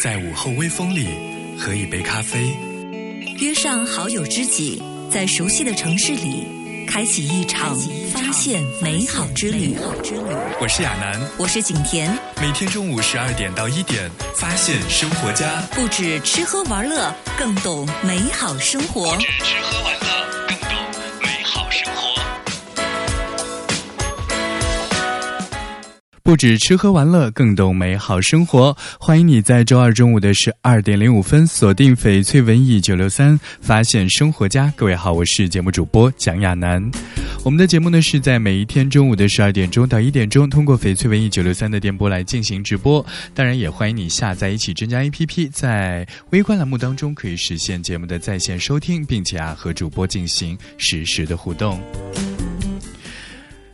在午后微风里喝一杯咖啡，约上好友知己，在熟悉的城市里开启一场发现美好之旅。我是亚楠，我是景甜，每天中午十二点到一点，发现生活家，不止吃喝玩乐，更懂美好生活。不止吃喝玩不止吃喝玩乐，更懂美好生活。欢迎你在周二中午的十二点零五分锁定翡翠文艺九六三，发现生活家。各位好，我是节目主播蒋亚楠。我们的节目呢是在每一天中午的十二点钟到一点钟，通过翡翠文艺九六三的电波来进行直播。当然，也欢迎你下载一起增加 APP，在微观栏目当中可以实现节目的在线收听，并且啊和主播进行实时的互动。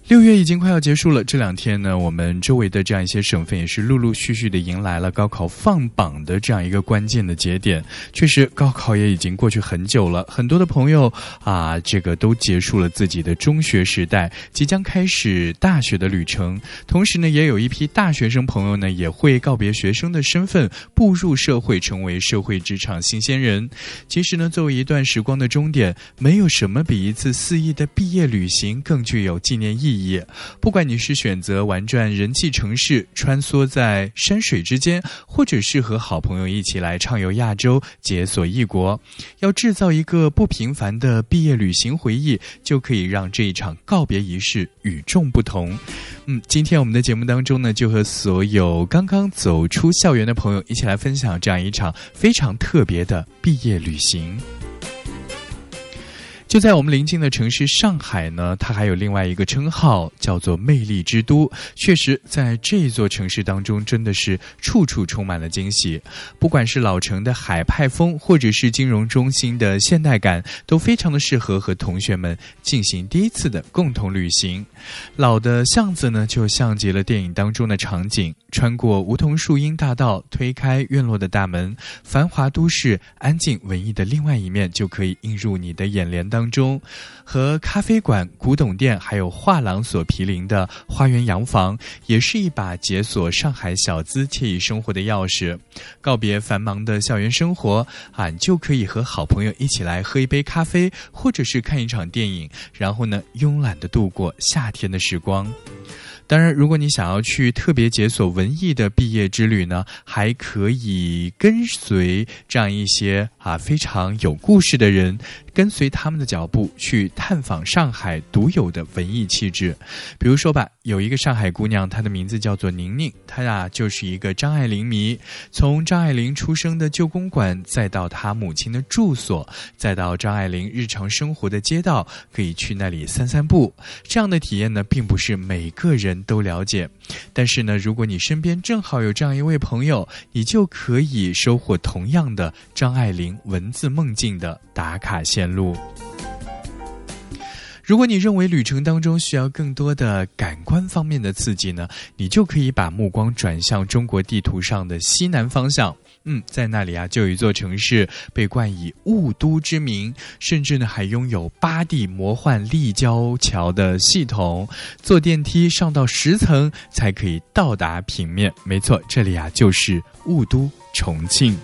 六月已经快要结束了，这两天呢，我们周围的这样一些省份也是陆陆续续的迎来了高考放榜的这样一个关键的节点。确实，高考也已经过去很久了，很多的朋友啊，这个都结束了自己的中学时代，即将开始大学的旅程。同时呢，也有一批大学生朋友呢，也会告别学生的身份，步入社会，成为社会职场新鲜人。其实呢，作为一段时光的终点，没有什么比一次肆意的毕业旅行更具有纪念意义。意义，不管你是选择玩转人气城市，穿梭在山水之间，或者是和好朋友一起来畅游亚洲，解锁异国，要制造一个不平凡的毕业旅行回忆，就可以让这一场告别仪式与众不同。嗯，今天我们的节目当中呢，就和所有刚刚走出校园的朋友一起来分享这样一场非常特别的毕业旅行。就在我们临近的城市上海呢，它还有另外一个称号，叫做“魅力之都”。确实，在这座城市当中，真的是处处充满了惊喜。不管是老城的海派风，或者是金融中心的现代感，都非常的适合和同学们进行第一次的共同旅行。老的巷子呢，就像极了电影当中的场景。穿过梧桐树荫大道，推开院落的大门，繁华都市、安静文艺的另外一面就可以映入你的眼帘当中。和咖啡馆、古董店还有画廊所毗邻的花园洋房，也是一把解锁上海小资惬意生活的钥匙。告别繁忙的校园生活，俺就可以和好朋友一起来喝一杯咖啡，或者是看一场电影，然后呢，慵懒的度过夏天的时光。当然，如果你想要去特别解锁文艺的毕业之旅呢，还可以跟随这样一些啊非常有故事的人。跟随他们的脚步去探访上海独有的文艺气质，比如说吧，有一个上海姑娘，她的名字叫做宁宁，她呀就是一个张爱玲迷。从张爱玲出生的旧公馆，再到她母亲的住所，再到张爱玲日常生活的街道，可以去那里散散步。这样的体验呢，并不是每个人都了解。但是呢，如果你身边正好有这样一位朋友，你就可以收获同样的张爱玲文字梦境的打卡线。路。如果你认为旅程当中需要更多的感官方面的刺激呢，你就可以把目光转向中国地图上的西南方向。嗯，在那里啊，就有一座城市被冠以雾都之名，甚至呢还拥有八地魔幻立交桥的系统，坐电梯上到十层才可以到达平面。没错，这里啊就是雾都重庆。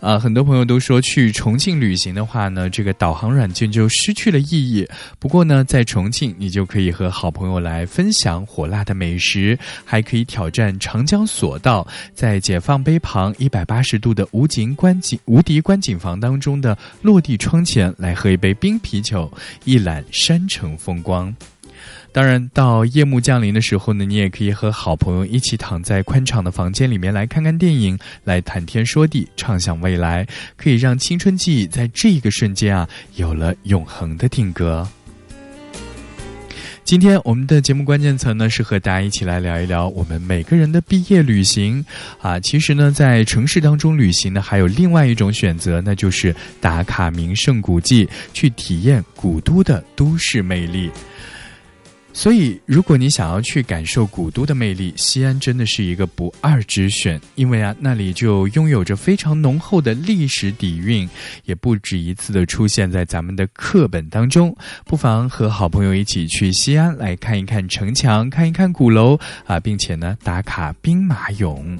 啊，很多朋友都说去重庆旅行的话呢，这个导航软件就失去了意义。不过呢，在重庆你就可以和好朋友来分享火辣的美食，还可以挑战长江索道，在解放碑旁一百八十度的无景观景无敌观景房当中的落地窗前来喝一杯冰啤酒，一览山城风光。当然，到夜幕降临的时候呢，你也可以和好朋友一起躺在宽敞的房间里面来看看电影，来谈天说地，畅想未来，可以让青春记忆在这一个瞬间啊有了永恒的定格。今天我们的节目关键词呢是和大家一起来聊一聊我们每个人的毕业旅行啊。其实呢，在城市当中旅行呢，还有另外一种选择，那就是打卡名胜古迹，去体验古都的都市魅力。所以，如果你想要去感受古都的魅力，西安真的是一个不二之选。因为啊，那里就拥有着非常浓厚的历史底蕴，也不止一次的出现在咱们的课本当中。不妨和好朋友一起去西安来看一看城墙，看一看鼓楼啊，并且呢，打卡兵马俑。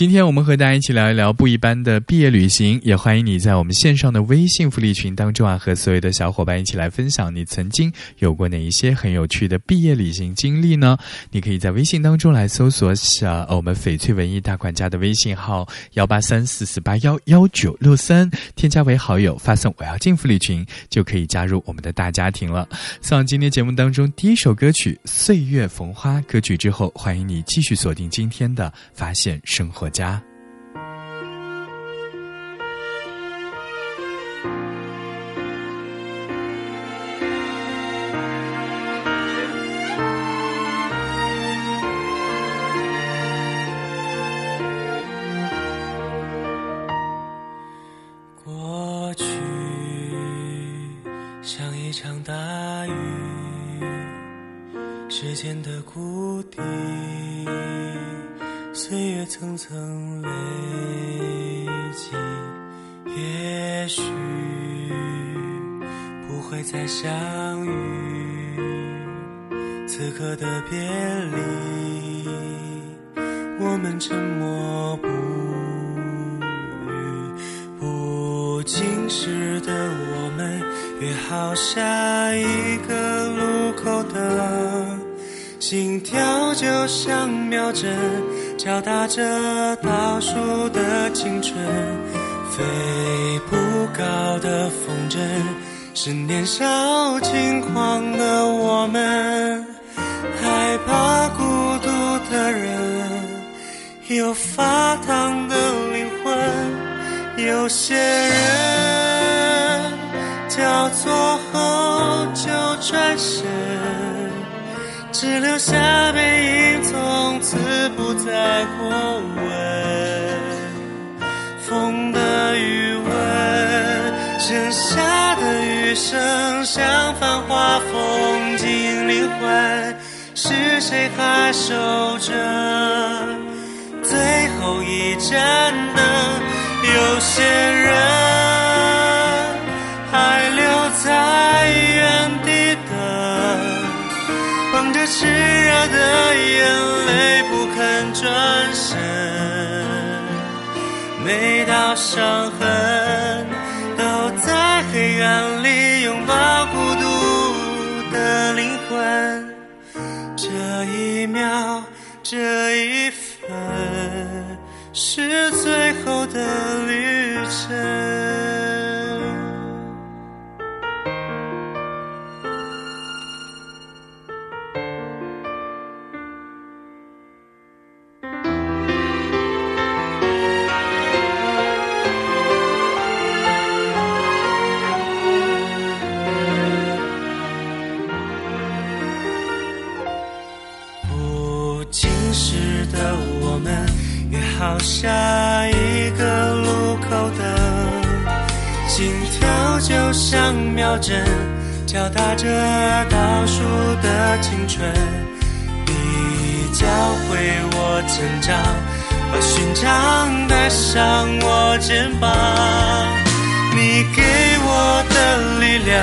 今天我们和大家一起聊一聊不一般的毕业旅行，也欢迎你在我们线上的微信福利群当中啊，和所有的小伙伴一起来分享你曾经有过哪一些很有趣的毕业旅行经历呢？你可以在微信当中来搜索下我们翡翠文艺大管家的微信号幺八三四四八幺幺九六三，添加为好友，发送我要进福利群，就可以加入我们的大家庭了。送上今天节目当中第一首歌曲《岁月逢花》歌曲之后，欢迎你继续锁定今天的发现生活。家。过去像一场大雨，时间的谷底。岁月层层累积，也许不会再相遇。此刻的别离，我们沉默不语。不经事的我们，约好下一个路口的心跳，就像秒针。敲打着倒数的青春，飞不高的风筝，是年少轻狂的我们，害怕孤独的人，有发烫的灵魂，有些人交错后就转身。只留下背影，从此不再过问。风的余温，剩下的余生，像繁华风景灵魂，是谁还守着最后一盏灯？有些人每道伤痕都在黑暗里拥抱孤独的灵魂。这一秒，这一分，是最后的旅程。秒针，敲打着倒数的青春。你教会我成长，把勋章带上我肩膀。你给我的力量，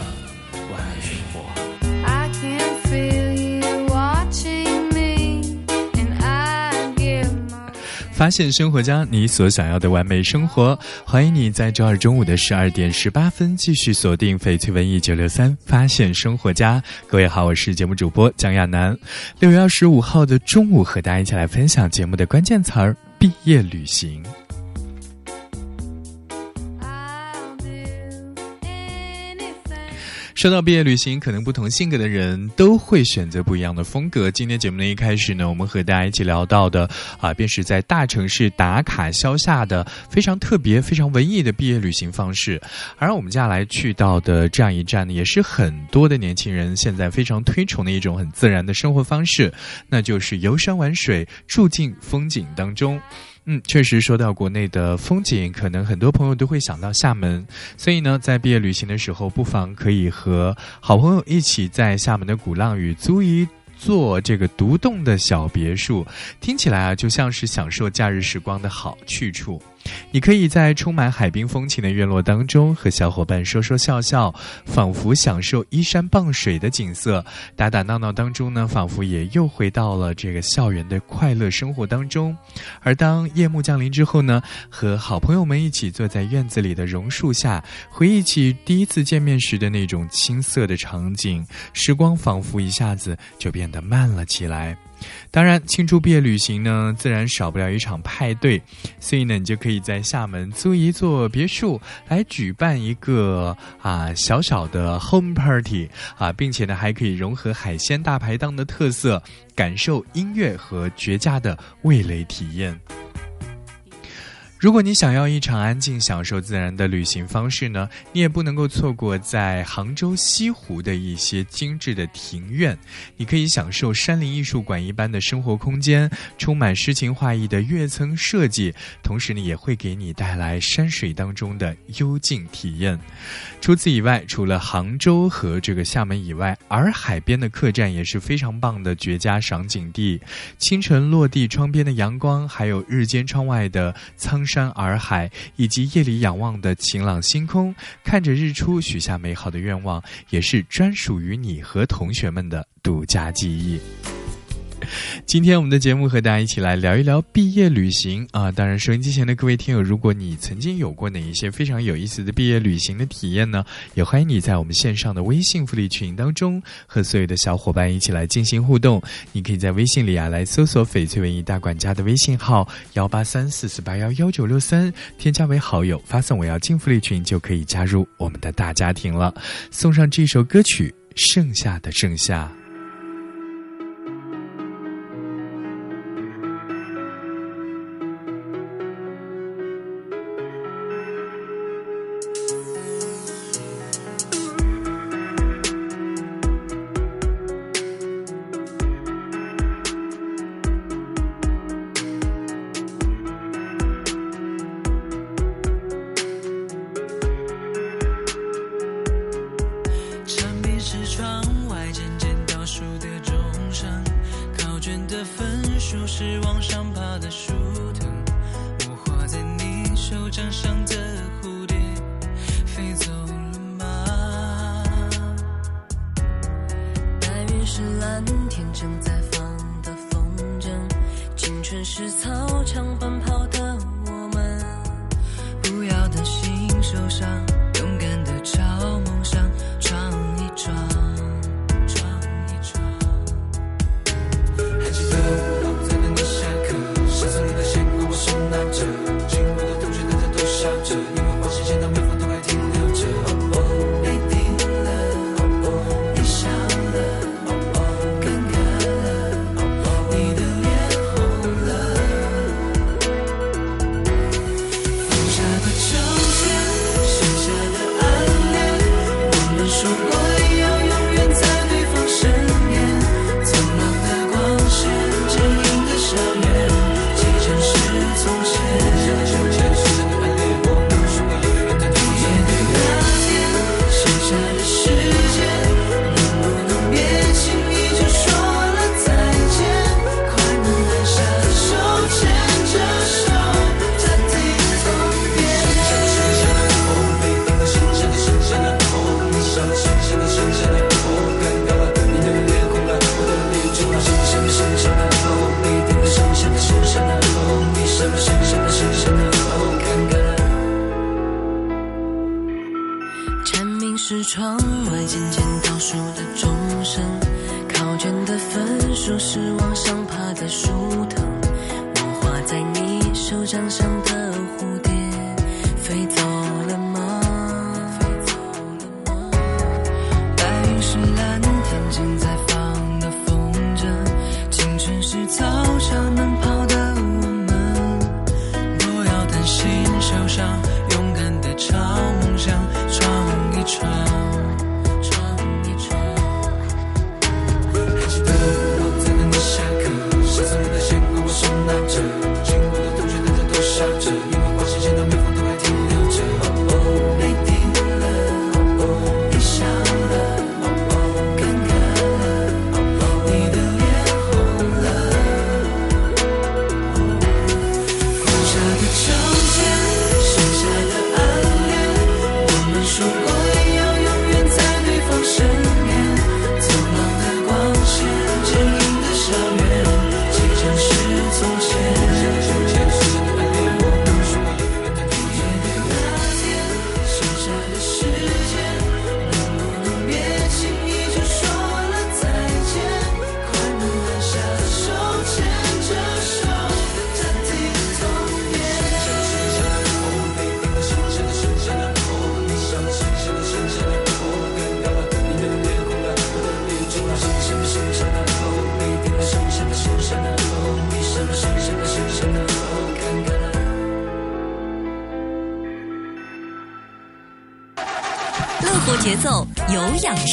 发现生活家，你所想要的完美生活。欢迎你在周二中午的十二点十八分继续锁定翡翠文艺九六三，发现生活家。各位好，我是节目主播蒋亚楠。六月二十五号的中午，和大家一起来分享节目的关键词儿：毕业旅行。说到毕业旅行，可能不同性格的人都会选择不一样的风格。今天节目的一开始呢，我们和大家一起聊到的啊，便是在大城市打卡消夏的非常特别、非常文艺的毕业旅行方式。而我们接下来去到的这样一站呢，也是很多的年轻人现在非常推崇的一种很自然的生活方式，那就是游山玩水，住进风景当中。嗯，确实说到国内的风景，可能很多朋友都会想到厦门，所以呢，在毕业旅行的时候，不妨可以和好朋友一起在厦门的鼓浪屿租一。座这个独栋的小别墅，听起来啊，就像是享受假日时光的好去处。你可以在充满海滨风情的院落当中，和小伙伴说说笑笑，仿佛享受依山傍水的景色；打打闹闹当中呢，仿佛也又回到了这个校园的快乐生活当中。而当夜幕降临之后呢，和好朋友们一起坐在院子里的榕树下，回忆起第一次见面时的那种青涩的场景，时光仿佛一下子就变。得慢了起来，当然庆祝毕业旅行呢，自然少不了一场派对，所以呢，你就可以在厦门租一座别墅来举办一个啊小小的 home party 啊，并且呢，还可以融合海鲜大排档的特色，感受音乐和绝佳的味蕾体验。如果你想要一场安静、享受自然的旅行方式呢，你也不能够错过在杭州西湖的一些精致的庭院。你可以享受山林艺术馆一般的生活空间，充满诗情画意的跃层设计，同时呢，也会给你带来山水当中的幽静体验。除此以外，除了杭州和这个厦门以外，洱海边的客栈也是非常棒的绝佳赏景地。清晨落地窗边的阳光，还有日间窗外的苍。山洱海，以及夜里仰望的晴朗星空，看着日出，许下美好的愿望，也是专属于你和同学们的独家记忆。今天我们的节目和大家一起来聊一聊毕业旅行啊！当然，收音机前的各位听友，如果你曾经有过哪一些非常有意思的毕业旅行的体验呢？也欢迎你在我们线上的微信福利群当中和所有的小伙伴一起来进行互动。你可以在微信里啊来搜索“翡翠文艺大管家”的微信号幺八三四四八幺幺九六三，添加为好友，发送“我要进福利群”就可以加入我们的大家庭了。送上这首歌曲《盛夏的盛夏》。是往上爬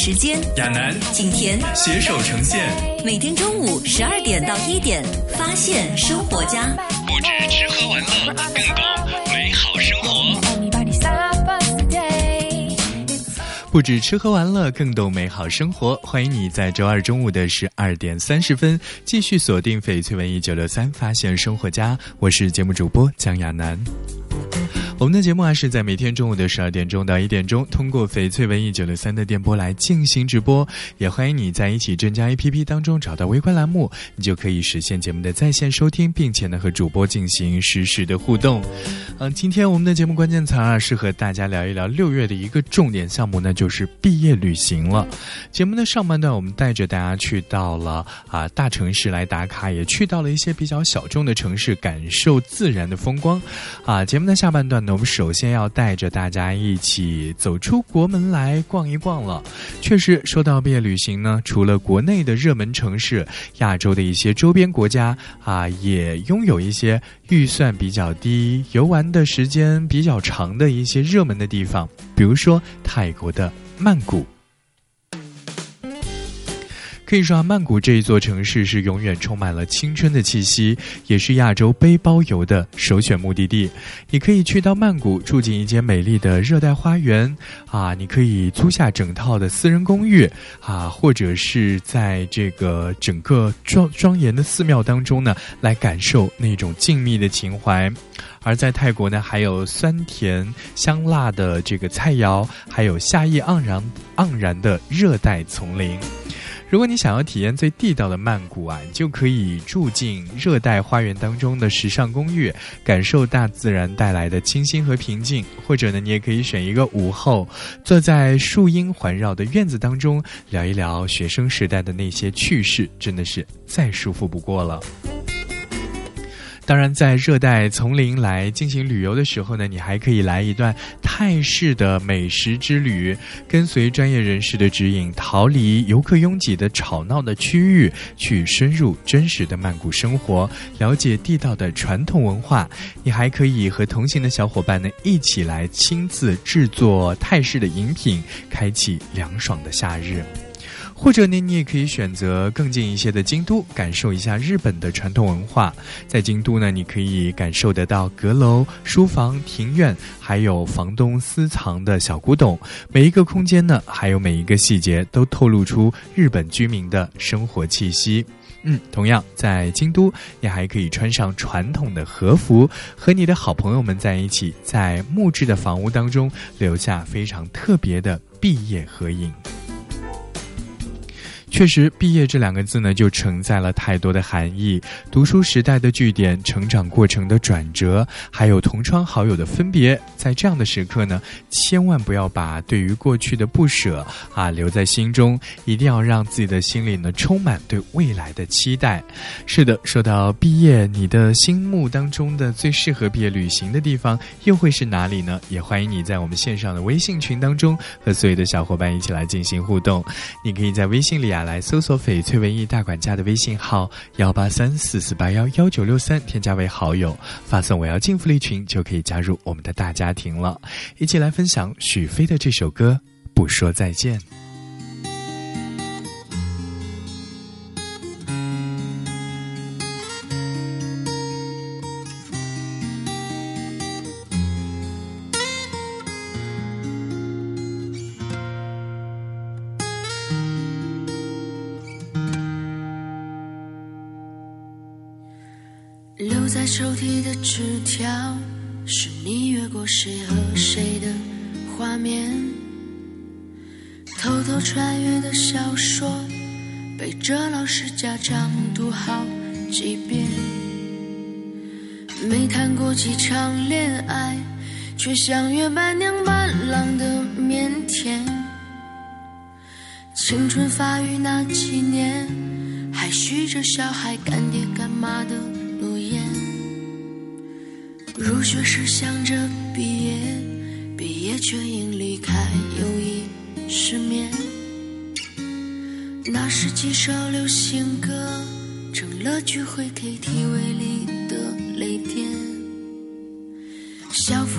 时间。亚楠景甜携手呈现，每天中午十二点到一点，发现生活家。不止吃喝玩乐，更懂美好生活。不止吃喝玩乐，更懂美好生活。欢迎你在周二中午的十二点三十分继续锁定翡翠文艺九六三，发现生活家。我是节目主播江亚楠。我们的节目啊是在每天中午的十二点钟到一点钟，通过翡翠文艺九六三的电波来进行直播。也欢迎你在一起正佳 APP 当中找到微观栏目，你就可以实现节目的在线收听，并且呢和主播进行实时的互动。嗯，今天我们的节目关键词啊是和大家聊一聊六月的一个重点项目呢，就是毕业旅行了。节目的上半段，我们带着大家去到了啊大城市来打卡，也去到了一些比较小众的城市，感受自然的风光。啊，节目的下半段呢，我们首先要带着大家一起走出国门来逛一逛了。确实，说到毕业旅行呢，除了国内的热门城市，亚洲的一些周边国家啊，也拥有一些预算比较低、游玩的时间比较长的一些热门的地方，比如说泰国的曼谷。可以说啊，曼谷这一座城市是永远充满了青春的气息，也是亚洲背包游的首选目的地。你可以去到曼谷住进一间美丽的热带花园啊，你可以租下整套的私人公寓啊，或者是在这个整个庄庄严的寺庙当中呢，来感受那种静谧的情怀。而在泰国呢，还有酸甜香辣的这个菜肴，还有夏意盎然盎然的热带丛林。如果你想要体验最地道的曼谷啊，你就可以住进热带花园当中的时尚公寓，感受大自然带来的清新和平静。或者呢，你也可以选一个午后，坐在树荫环绕的院子当中，聊一聊学生时代的那些趣事，真的是再舒服不过了。当然，在热带丛林来进行旅游的时候呢，你还可以来一段泰式的美食之旅，跟随专业人士的指引，逃离游客拥挤的吵闹的区域，去深入真实的曼谷生活，了解地道的传统文化。你还可以和同行的小伙伴呢一起来亲自制作泰式的饮品，开启凉爽的夏日。或者呢，你也可以选择更近一些的京都，感受一下日本的传统文化。在京都呢，你可以感受得到阁楼、书房、庭院，还有房东私藏的小古董。每一个空间呢，还有每一个细节，都透露出日本居民的生活气息。嗯，同样在京都，你还可以穿上传统的和服，和你的好朋友们在一起，在木质的房屋当中留下非常特别的毕业合影。确实，毕业这两个字呢，就承载了太多的含义。读书时代的据点，成长过程的转折，还有同窗好友的分别。在这样的时刻呢，千万不要把对于过去的不舍啊留在心中，一定要让自己的心里呢充满对未来的期待。是的，说到毕业，你的心目当中的最适合毕业旅行的地方又会是哪里呢？也欢迎你在我们线上的微信群当中和所有的小伙伴一起来进行互动。你可以在微信里啊来搜索“翡翠文艺大管家”的微信号幺八三四四八幺幺九六三，添加为好友，发送“我要进福利群”就可以加入我们的大家庭了。一起来分享许飞的这首歌《不说再见》。谈过几场恋爱，却像约伴娘伴郎的腼腆。青春发育那几年，还许着小孩干爹干妈的诺言。入学时想着毕业，毕业却因离开友谊失眠。那时几首流行歌，成了聚会 KTV 里的泪点。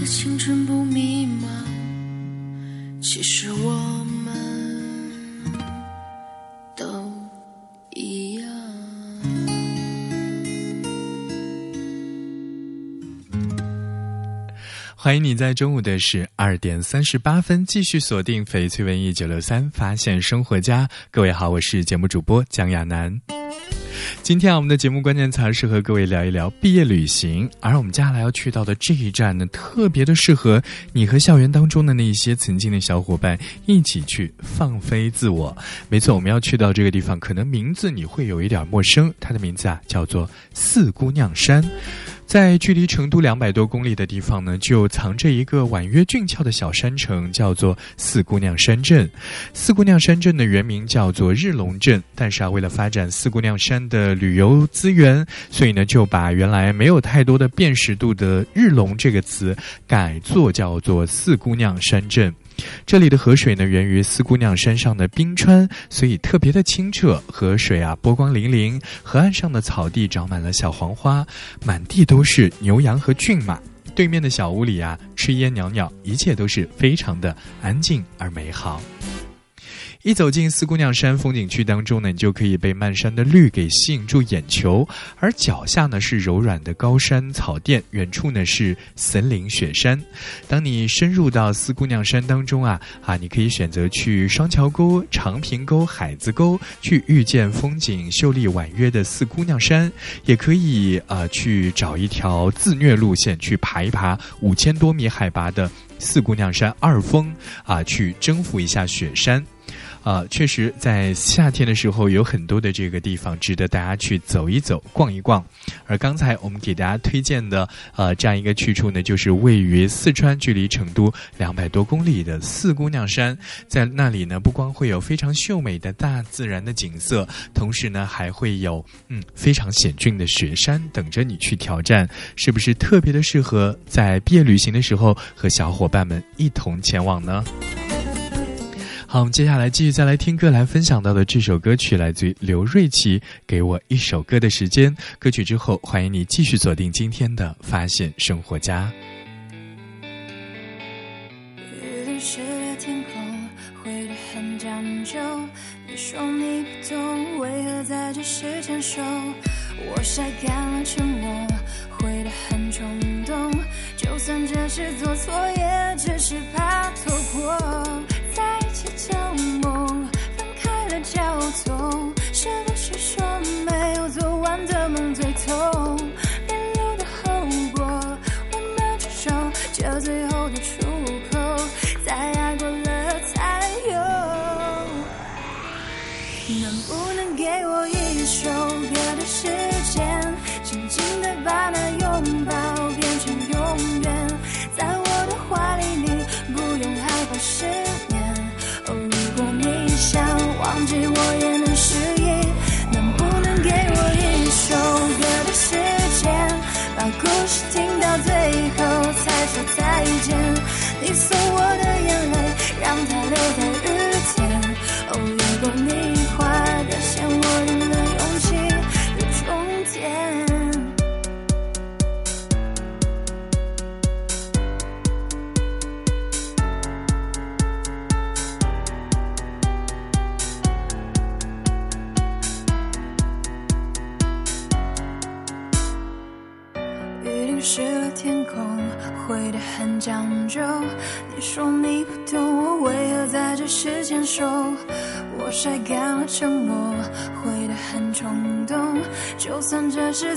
的青春不迷茫。其实我们都一样。欢迎你在中午的十二点三十八分继续锁定翡翠文艺九六三，发现生活家。各位好，我是节目主播蒋亚楠。今天啊，我们的节目关键词是和各位聊一聊毕业旅行，而我们接下来要去到的这一站呢，特别的适合你和校园当中的那些曾经的小伙伴一起去放飞自我。没错，我们要去到这个地方，可能名字你会有一点陌生，它的名字啊叫做四姑娘山。在距离成都两百多公里的地方呢，就藏着一个婉约俊俏的小山城，叫做四姑娘山镇。四姑娘山镇的原名叫做日龙镇，但是啊，为了发展四姑娘山的旅游资源，所以呢，就把原来没有太多的辨识度的“日龙”这个词改作叫做四姑娘山镇。这里的河水呢，源于四姑娘山上的冰川，所以特别的清澈。河水啊，波光粼粼，河岸上的草地长满了小黄花，满地都是牛羊和骏马。对面的小屋里啊，炊烟袅袅，一切都是非常的安静而美好。一走进四姑娘山风景区当中呢，你就可以被漫山的绿给吸引住眼球，而脚下呢是柔软的高山草甸，远处呢是森林雪山。当你深入到四姑娘山当中啊啊，你可以选择去双桥沟、长坪沟、海子沟去遇见风景秀丽婉约的四姑娘山，也可以啊去找一条自虐路线去爬一爬五千多米海拔的四姑娘山二峰啊，去征服一下雪山。啊，确实，在夏天的时候有很多的这个地方值得大家去走一走、逛一逛。而刚才我们给大家推荐的呃这样一个去处呢，就是位于四川，距离成都两百多公里的四姑娘山。在那里呢，不光会有非常秀美的大自然的景色，同时呢，还会有嗯非常险峻的雪山等着你去挑战。是不是特别的适合在毕业旅行的时候和小伙伴们一同前往呢？好，我们接下来继续再来听歌，来分享到的这首歌曲来自于刘瑞琦，《给我一首歌的时间》。歌曲之后，欢迎你继续锁定今天的《发现生活家》。雨淋湿了天空，会得很讲究。你说你不懂，为何在这时牵手？我晒干了沉默，会得很冲动。就算这是做错，也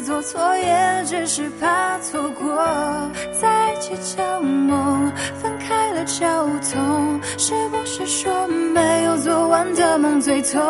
做错，也只是怕错过。在一起叫梦，分开了叫痛。是不是说没有做完的梦最痛？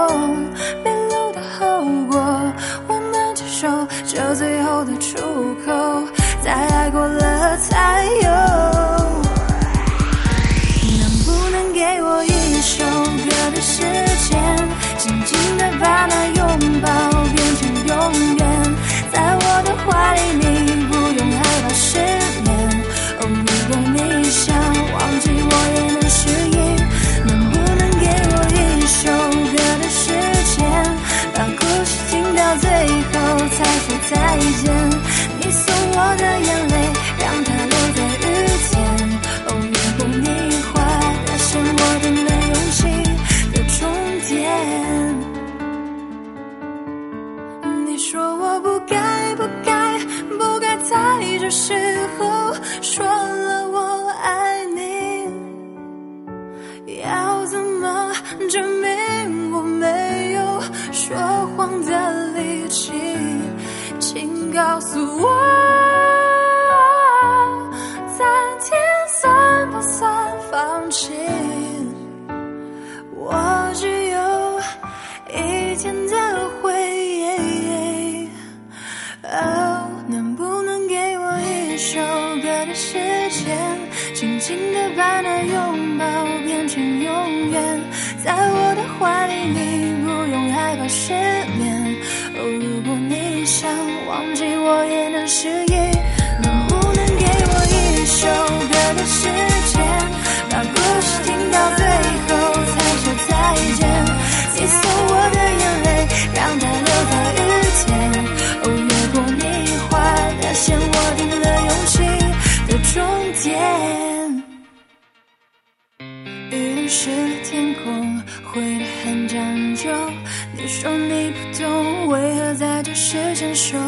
时间说。